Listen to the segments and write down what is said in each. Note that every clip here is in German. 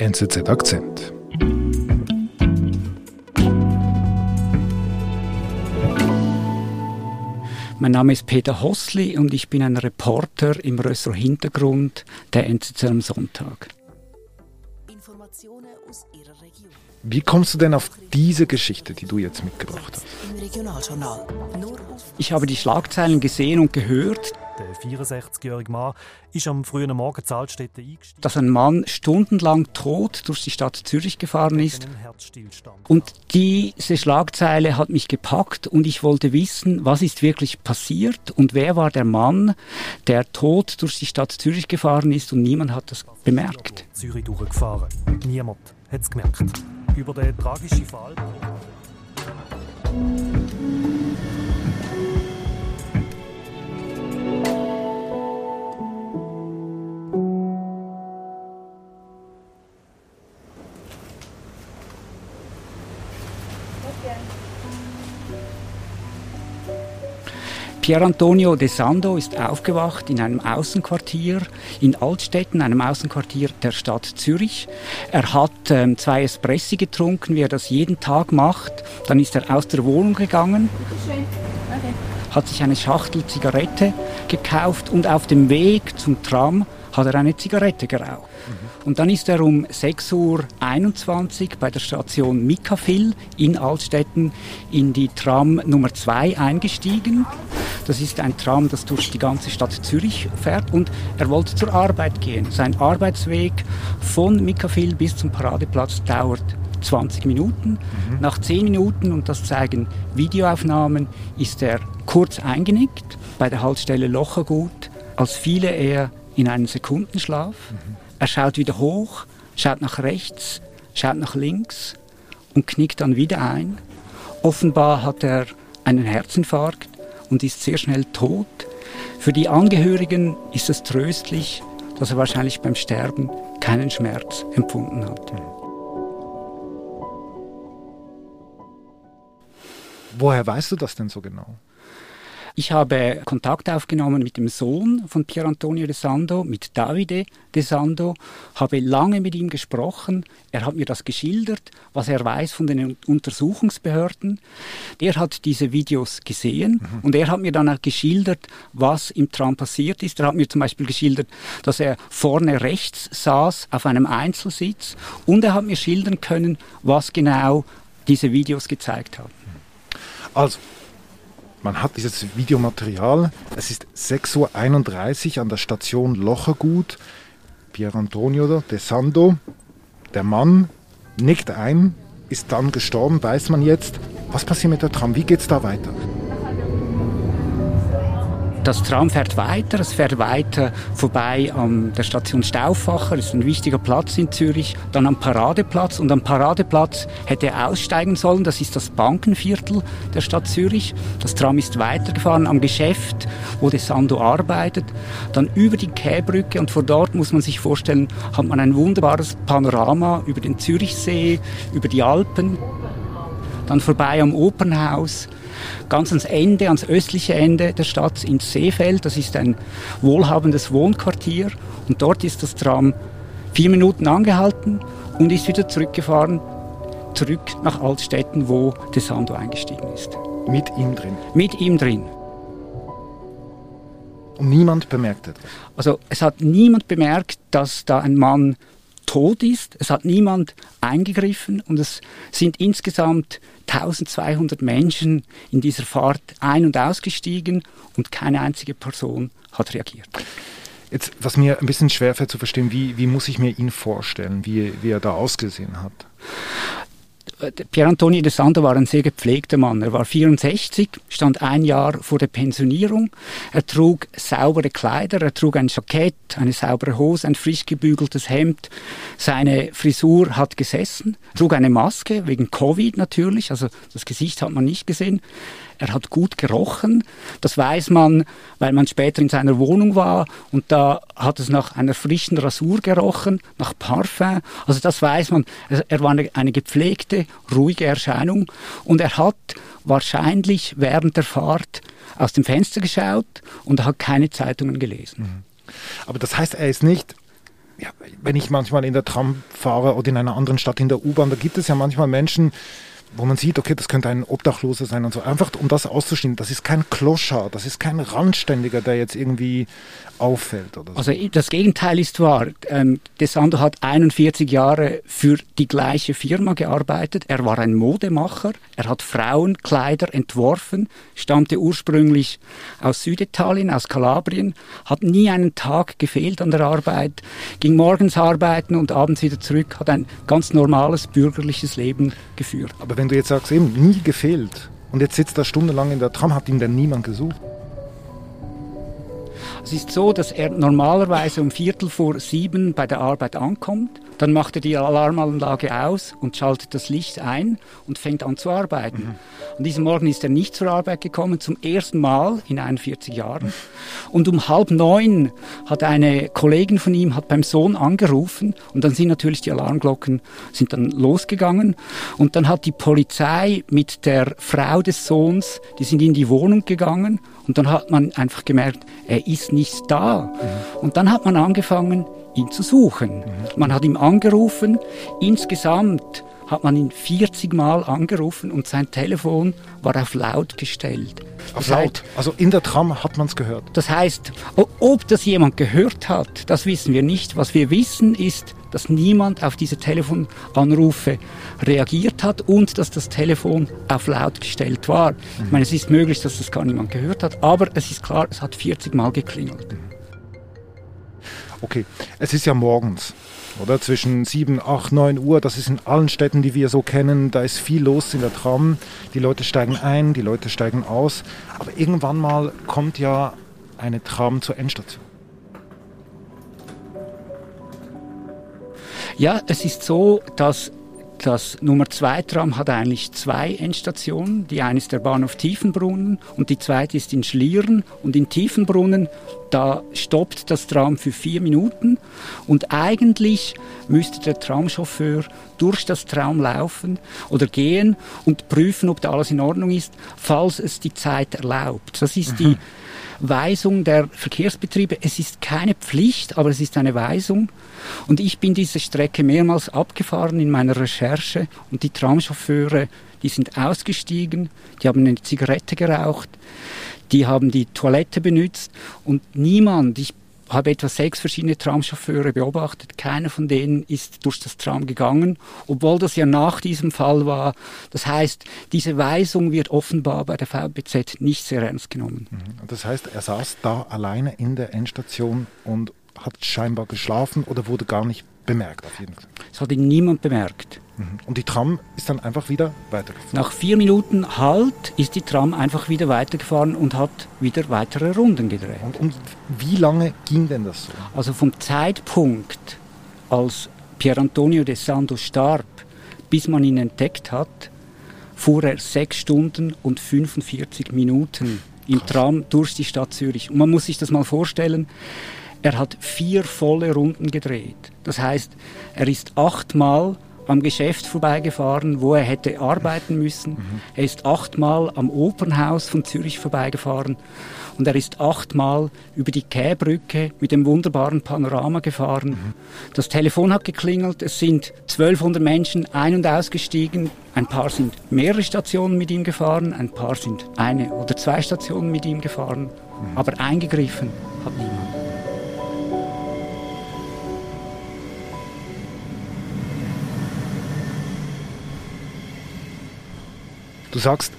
NZZ Akzent. Mein Name ist Peter Hossli und ich bin ein Reporter im Rösser Hintergrund der NZZ am Sonntag. Informationen aus Ihrer Region. Wie kommst du denn auf diese Geschichte, die du jetzt mitgebracht hast? Ich habe die Schlagzeilen gesehen und gehört. Der 64-jährige Mann ist am frühen Morgen in Altstädte eingestiegen. Dass ein Mann stundenlang tot durch die Stadt Zürich gefahren ist. Und diese Schlagzeile hat mich gepackt und ich wollte wissen, was ist wirklich passiert und wer war der Mann, der tot durch die Stadt Zürich gefahren ist und niemand hat das bemerkt. Zürich durchgefahren. Niemand hat es gemerkt. Über den tragischen Fall. Pier Antonio de Sando ist aufgewacht in einem Außenquartier in Altstetten, einem Außenquartier der Stadt Zürich. Er hat ähm, zwei Espressi getrunken, wie er das jeden Tag macht. Dann ist er aus der Wohnung gegangen, hat sich eine Schachtel Zigarette gekauft und auf dem Weg zum Tram hat er eine Zigarette geraucht. Und dann ist er um 6.21 Uhr bei der Station Mikafil in Altstetten in die Tram Nummer 2 eingestiegen. Das ist ein Tram, das durch die ganze Stadt Zürich fährt und er wollte zur Arbeit gehen. Sein Arbeitsweg von Mikafil bis zum Paradeplatz dauert 20 Minuten. Mhm. Nach 10 Minuten, und das zeigen Videoaufnahmen, ist er kurz eingenickt bei der Haltestelle Lochergut, als fiele er in einen Sekundenschlaf. Mhm. Er schaut wieder hoch, schaut nach rechts, schaut nach links und knickt dann wieder ein. Offenbar hat er einen Herzinfarkt und ist sehr schnell tot. Für die Angehörigen ist es tröstlich, dass er wahrscheinlich beim Sterben keinen Schmerz empfunden hat. Woher weißt du das denn so genau? Ich habe Kontakt aufgenommen mit dem Sohn von Pier Antonio de Sando, mit Davide de Sando, habe lange mit ihm gesprochen. Er hat mir das geschildert, was er weiß von den Untersuchungsbehörden. Er hat diese Videos gesehen mhm. und er hat mir dann auch geschildert, was im Tram passiert ist. Er hat mir zum Beispiel geschildert, dass er vorne rechts saß auf einem Einzelsitz und er hat mir schildern können, was genau diese Videos gezeigt haben. Also, man hat dieses Videomaterial. Es ist 6.31 Uhr an der Station Lochergut. Pier Antonio de Sando, der Mann, nickt ein, ist dann gestorben, weiß man jetzt. Was passiert mit der Tram? Wie geht es da weiter? Das Tram fährt weiter, es fährt weiter vorbei an der Station Stauffacher, das ist ein wichtiger Platz in Zürich, dann am Paradeplatz und am Paradeplatz hätte er aussteigen sollen, das ist das Bankenviertel der Stadt Zürich. Das Tram ist weitergefahren am Geschäft, wo De Sando arbeitet, dann über die Käbrücke und vor dort muss man sich vorstellen, hat man ein wunderbares Panorama über den Zürichsee, über die Alpen, dann vorbei am Opernhaus, ganz ans Ende, ans östliche Ende der Stadt, ins Seefeld. Das ist ein wohlhabendes Wohnquartier. Und dort ist das Tram vier Minuten angehalten und ist wieder zurückgefahren, zurück nach Altstetten, wo De Sando eingestiegen ist. Mit ihm drin? Mit ihm drin. Und niemand bemerkt etwas? Also es hat niemand bemerkt, dass da ein Mann tot ist. Es hat niemand eingegriffen und es sind insgesamt 1200 Menschen in dieser Fahrt ein- und ausgestiegen und keine einzige Person hat reagiert. Jetzt, was mir ein bisschen schwerfällt zu verstehen, wie, wie muss ich mir ihn vorstellen, wie, wie er da ausgesehen hat? Pier Antonio de Sando war ein sehr gepflegter Mann. Er war 64, stand ein Jahr vor der Pensionierung. Er trug saubere Kleider, er trug ein Jackett, eine saubere Hose, ein frisch gebügeltes Hemd. Seine Frisur hat gesessen, trug eine Maske, wegen Covid natürlich, also das Gesicht hat man nicht gesehen. Er hat gut gerochen. Das weiß man, weil man später in seiner Wohnung war und da hat es nach einer frischen Rasur gerochen, nach Parfum. Also das weiß man. Er war eine, eine gepflegte, ruhige Erscheinung und er hat wahrscheinlich während der Fahrt aus dem Fenster geschaut und hat keine Zeitungen gelesen. Mhm. Aber das heißt, er ist nicht ja, wenn ich manchmal in der Tram fahre oder in einer anderen Stadt in der U-Bahn, da gibt es ja manchmal Menschen, wo man sieht, okay, das könnte ein Obdachloser sein und so. Einfach um das auszustehen, das ist kein Kloschar, das ist kein Randständiger, der jetzt irgendwie auffällt. Oder so. Also das Gegenteil ist wahr. Ähm, Desando hat 41 Jahre für die gleiche Firma gearbeitet. Er war ein Modemacher. Er hat Frauenkleider entworfen, stammte ursprünglich aus Süditalien, aus Kalabrien, hat nie einen Tag gefehlt an der Arbeit, ging morgens arbeiten und abends wieder zurück, hat ein ganz normales bürgerliches Leben geführt. Aber wenn du jetzt sagst, eben nie gefehlt und jetzt sitzt er stundenlang in der Tram, hat ihn denn niemand gesucht? Es ist so, dass er normalerweise um Viertel vor sieben bei der Arbeit ankommt. Dann macht er die Alarmanlage aus und schaltet das Licht ein und fängt an zu arbeiten. Mhm. Und diesen Morgen ist er nicht zur Arbeit gekommen, zum ersten Mal in 41 Jahren. Und um halb neun hat eine Kollegin von ihm hat beim Sohn angerufen und dann sind natürlich die Alarmglocken sind dann losgegangen und dann hat die Polizei mit der Frau des Sohns, die sind in die Wohnung gegangen und dann hat man einfach gemerkt, er ist nicht da. Mhm. Und dann hat man angefangen, ihn zu suchen. Man hat ihn angerufen. Insgesamt hat man ihn 40 Mal angerufen und sein Telefon war auf laut gestellt. Auf das laut? Heißt, also in der Tram hat man es gehört? Das heißt, ob das jemand gehört hat, das wissen wir nicht. Was wir wissen ist, dass niemand auf diese Telefonanrufe reagiert hat und dass das Telefon auf laut gestellt war. Ich meine, es ist möglich, dass das gar niemand gehört hat, aber es ist klar, es hat 40 Mal geklingelt. Okay, es ist ja morgens, oder? Zwischen 7, 8, 9 Uhr, das ist in allen Städten, die wir so kennen, da ist viel los in der Tram. Die Leute steigen ein, die Leute steigen aus. Aber irgendwann mal kommt ja eine Tram zur Endstation. Ja, es ist so, dass das Nummer 2 Tram hat eigentlich zwei Endstationen. Die eine ist der Bahnhof Tiefenbrunnen und die zweite ist in Schlieren. Und in Tiefenbrunnen, da stoppt das Tram für vier Minuten. Und eigentlich müsste der Tramchauffeur durch das Tram laufen oder gehen und prüfen, ob da alles in Ordnung ist, falls es die Zeit erlaubt. Das ist die Weisung der Verkehrsbetriebe. Es ist keine Pflicht, aber es ist eine Weisung. Und ich bin diese Strecke mehrmals abgefahren in meiner Recherche und die Tramchauffeure, die sind ausgestiegen, die haben eine Zigarette geraucht, die haben die Toilette benutzt und niemand, ich habe etwa sechs verschiedene Tramchauffeure beobachtet. Keiner von denen ist durch das Tram gegangen, obwohl das ja nach diesem Fall war. Das heißt, diese Weisung wird offenbar bei der VBZ nicht sehr ernst genommen. Mhm. Das heißt, er saß da alleine in der Endstation und hat scheinbar geschlafen oder wurde gar nicht bemerkt auf jeden Fall. Es hat ihn niemand bemerkt. Mhm. Und die Tram ist dann einfach wieder weitergefahren? Nach vier Minuten Halt ist die Tram einfach wieder weitergefahren und hat wieder weitere Runden gedreht. Und, und wie lange ging denn das so? Also vom Zeitpunkt, als Pier Antonio de Sando starb, bis man ihn entdeckt hat, fuhr er sechs Stunden und 45 Minuten im Krass. Tram durch die Stadt Zürich. Und man muss sich das mal vorstellen, er hat vier volle Runden gedreht. Das heißt, er ist achtmal am Geschäft vorbeigefahren, wo er hätte arbeiten müssen. Mhm. Er ist achtmal am Opernhaus von Zürich vorbeigefahren und er ist achtmal über die Käbrücke mit dem wunderbaren Panorama gefahren. Mhm. Das Telefon hat geklingelt, es sind 1200 Menschen ein- und ausgestiegen. Ein paar sind mehrere Stationen mit ihm gefahren, ein paar sind eine oder zwei Stationen mit ihm gefahren, mhm. aber eingegriffen hat niemand. Du sagst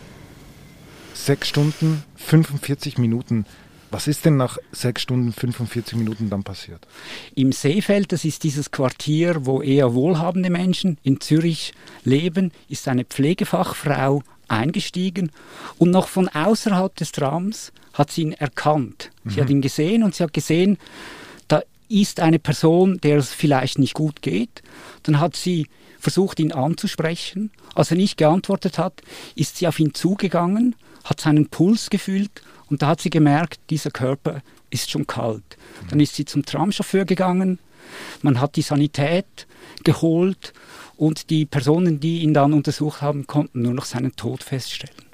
sechs Stunden, 45 Minuten. Was ist denn nach sechs Stunden, 45 Minuten dann passiert? Im Seefeld, das ist dieses Quartier, wo eher wohlhabende Menschen in Zürich leben, ist eine Pflegefachfrau eingestiegen und noch von außerhalb des Trams hat sie ihn erkannt. Sie mhm. hat ihn gesehen und sie hat gesehen, da ist eine Person, der es vielleicht nicht gut geht. Dann hat sie versucht, ihn anzusprechen. Als er nicht geantwortet hat, ist sie auf ihn zugegangen, hat seinen Puls gefühlt und da hat sie gemerkt, dieser Körper ist schon kalt. Dann ist sie zum Tramchauffeur gegangen, man hat die Sanität geholt und die Personen, die ihn dann untersucht haben, konnten nur noch seinen Tod feststellen.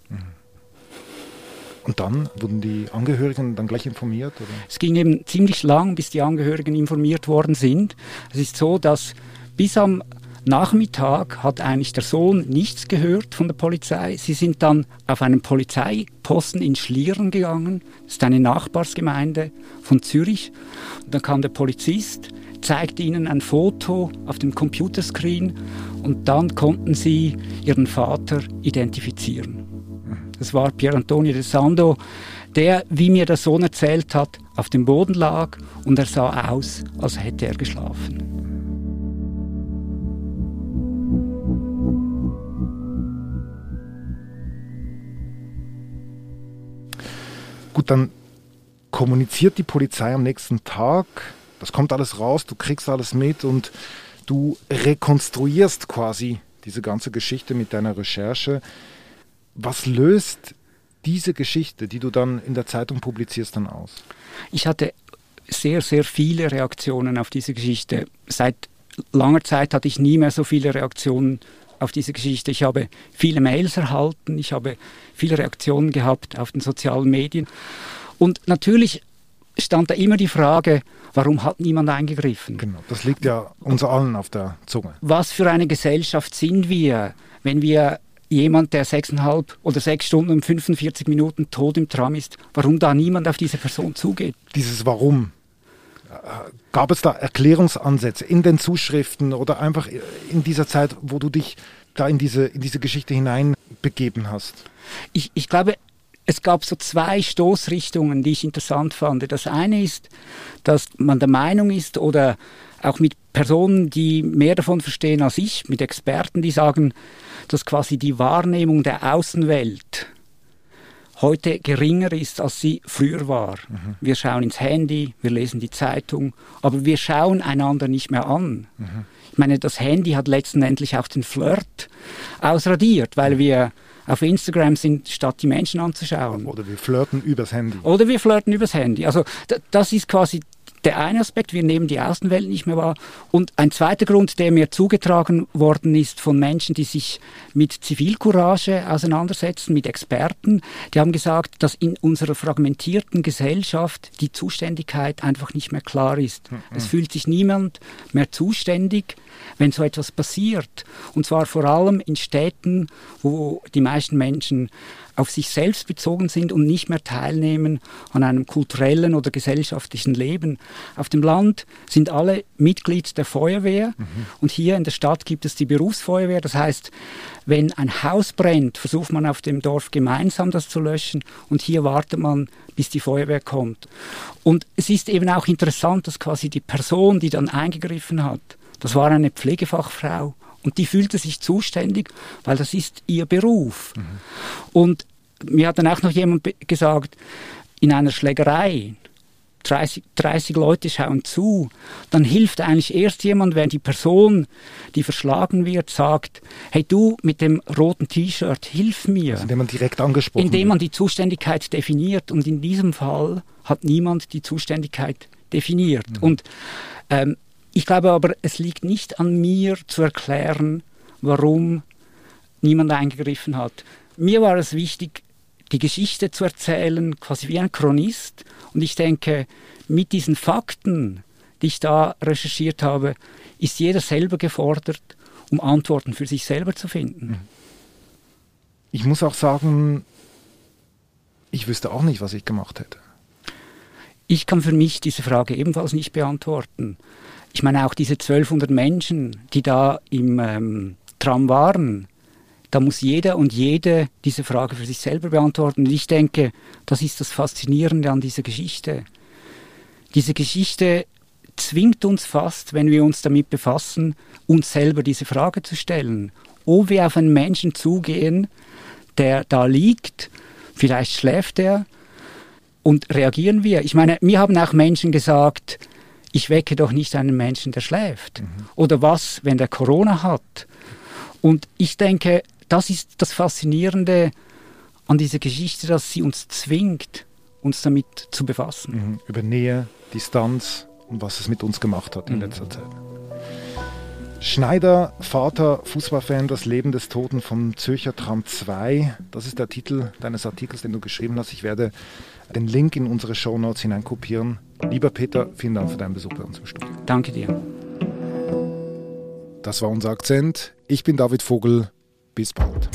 Und dann wurden die Angehörigen dann gleich informiert? Oder? Es ging eben ziemlich lang, bis die Angehörigen informiert worden sind. Es ist so, dass bis am Nachmittag hat eigentlich der Sohn nichts gehört von der Polizei. Sie sind dann auf einen Polizeiposten in Schlieren gegangen. Das ist eine Nachbarsgemeinde von Zürich. Und dann kam der Polizist, zeigte ihnen ein Foto auf dem Computerscreen und dann konnten sie ihren Vater identifizieren. Das war Pier Antonio de Sando, der, wie mir der Sohn erzählt hat, auf dem Boden lag und er sah aus, als hätte er geschlafen. Gut, dann kommuniziert die Polizei am nächsten Tag. Das kommt alles raus, du kriegst alles mit und du rekonstruierst quasi diese ganze Geschichte mit deiner Recherche. Was löst diese Geschichte, die du dann in der Zeitung publizierst, dann aus? Ich hatte sehr, sehr viele Reaktionen auf diese Geschichte. Seit langer Zeit hatte ich nie mehr so viele Reaktionen auf diese Geschichte. Ich habe viele Mails erhalten, ich habe viele Reaktionen gehabt auf den sozialen Medien. Und natürlich stand da immer die Frage, warum hat niemand eingegriffen? Genau, das liegt ja uns allen auf der Zunge. Was für eine Gesellschaft sind wir, wenn wir jemand, der sechseinhalb oder sechs Stunden und 45 Minuten tot im Tram ist, warum da niemand auf diese Person zugeht? Dieses Warum, Gab es da Erklärungsansätze in den Zuschriften oder einfach in dieser Zeit, wo du dich da in diese, in diese Geschichte hineinbegeben hast? Ich, ich glaube, es gab so zwei Stoßrichtungen, die ich interessant fand. Das eine ist, dass man der Meinung ist oder auch mit Personen, die mehr davon verstehen als ich, mit Experten, die sagen, dass quasi die Wahrnehmung der Außenwelt heute geringer ist, als sie früher war. Mhm. Wir schauen ins Handy, wir lesen die Zeitung, aber wir schauen einander nicht mehr an. Mhm. Ich meine, das Handy hat letztendlich auch den Flirt ausradiert, weil wir auf Instagram sind, statt die Menschen anzuschauen. Oder wir flirten übers Handy. Oder wir flirten übers Handy. Also das ist quasi der eine Aspekt, wir nehmen die Außenwelt nicht mehr wahr. Und ein zweiter Grund, der mir zugetragen worden ist von Menschen, die sich mit Zivilcourage auseinandersetzen, mit Experten, die haben gesagt, dass in unserer fragmentierten Gesellschaft die Zuständigkeit einfach nicht mehr klar ist. Mhm. Es fühlt sich niemand mehr zuständig, wenn so etwas passiert. Und zwar vor allem in Städten, wo die meisten Menschen auf sich selbst bezogen sind und nicht mehr teilnehmen an einem kulturellen oder gesellschaftlichen Leben. Auf dem Land sind alle Mitglied der Feuerwehr mhm. und hier in der Stadt gibt es die Berufsfeuerwehr. Das heißt, wenn ein Haus brennt, versucht man auf dem Dorf gemeinsam das zu löschen und hier wartet man, bis die Feuerwehr kommt. Und es ist eben auch interessant, dass quasi die Person, die dann eingegriffen hat, das war eine Pflegefachfrau und die fühlte sich zuständig, weil das ist ihr Beruf. Mhm. Und mir hat dann auch noch jemand gesagt, in einer Schlägerei, 30, 30 Leute schauen zu, dann hilft eigentlich erst jemand, wenn die Person, die verschlagen wird, sagt, hey du mit dem roten T-Shirt, hilf mir. Also indem man direkt angesprochen Indem man die Zuständigkeit definiert. Und in diesem Fall hat niemand die Zuständigkeit definiert. Mhm. Und ähm, ich glaube aber, es liegt nicht an mir zu erklären, warum niemand eingegriffen hat. Mir war es wichtig, die Geschichte zu erzählen, quasi wie ein Chronist. Und ich denke, mit diesen Fakten, die ich da recherchiert habe, ist jeder selber gefordert, um Antworten für sich selber zu finden. Ich muss auch sagen, ich wüsste auch nicht, was ich gemacht hätte. Ich kann für mich diese Frage ebenfalls nicht beantworten. Ich meine auch diese 1200 Menschen, die da im ähm, Tram waren, da muss jeder und jede diese Frage für sich selber beantworten. Und ich denke, das ist das Faszinierende an dieser Geschichte. Diese Geschichte zwingt uns fast, wenn wir uns damit befassen, uns selber diese Frage zu stellen. Ob wir auf einen Menschen zugehen, der da liegt, vielleicht schläft er, und reagieren wir. Ich meine, mir haben auch Menschen gesagt, ich wecke doch nicht einen Menschen, der schläft. Mhm. Oder was, wenn der Corona hat? Und ich denke, das ist das Faszinierende an dieser Geschichte, dass sie uns zwingt, uns damit zu befassen. Mhm. Über Nähe, Distanz und was es mit uns gemacht hat in mhm. letzter Zeit. Schneider, Vater, Fußballfan, das Leben des Toten vom Zürcher Tram 2. Das ist der Titel deines Artikels, den du geschrieben hast. Ich werde den Link in unsere Shownotes hineinkopieren. Lieber Peter, vielen Dank für deinen Besuch bei uns im Studio. Danke dir. Das war unser Akzent. Ich bin David Vogel. Bis bald.